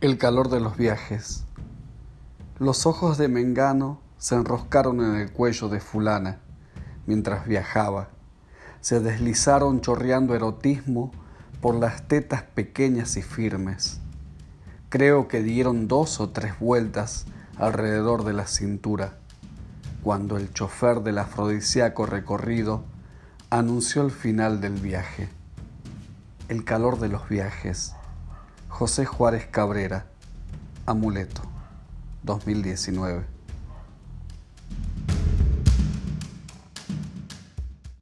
El calor de los viajes. Los ojos de Mengano se enroscaron en el cuello de fulana mientras viajaba. Se deslizaron chorreando erotismo por las tetas pequeñas y firmes. Creo que dieron dos o tres vueltas alrededor de la cintura, cuando el chofer del afrodisíaco recorrido anunció el final del viaje. El calor de los viajes José Juárez Cabrera, Amuleto, 2019.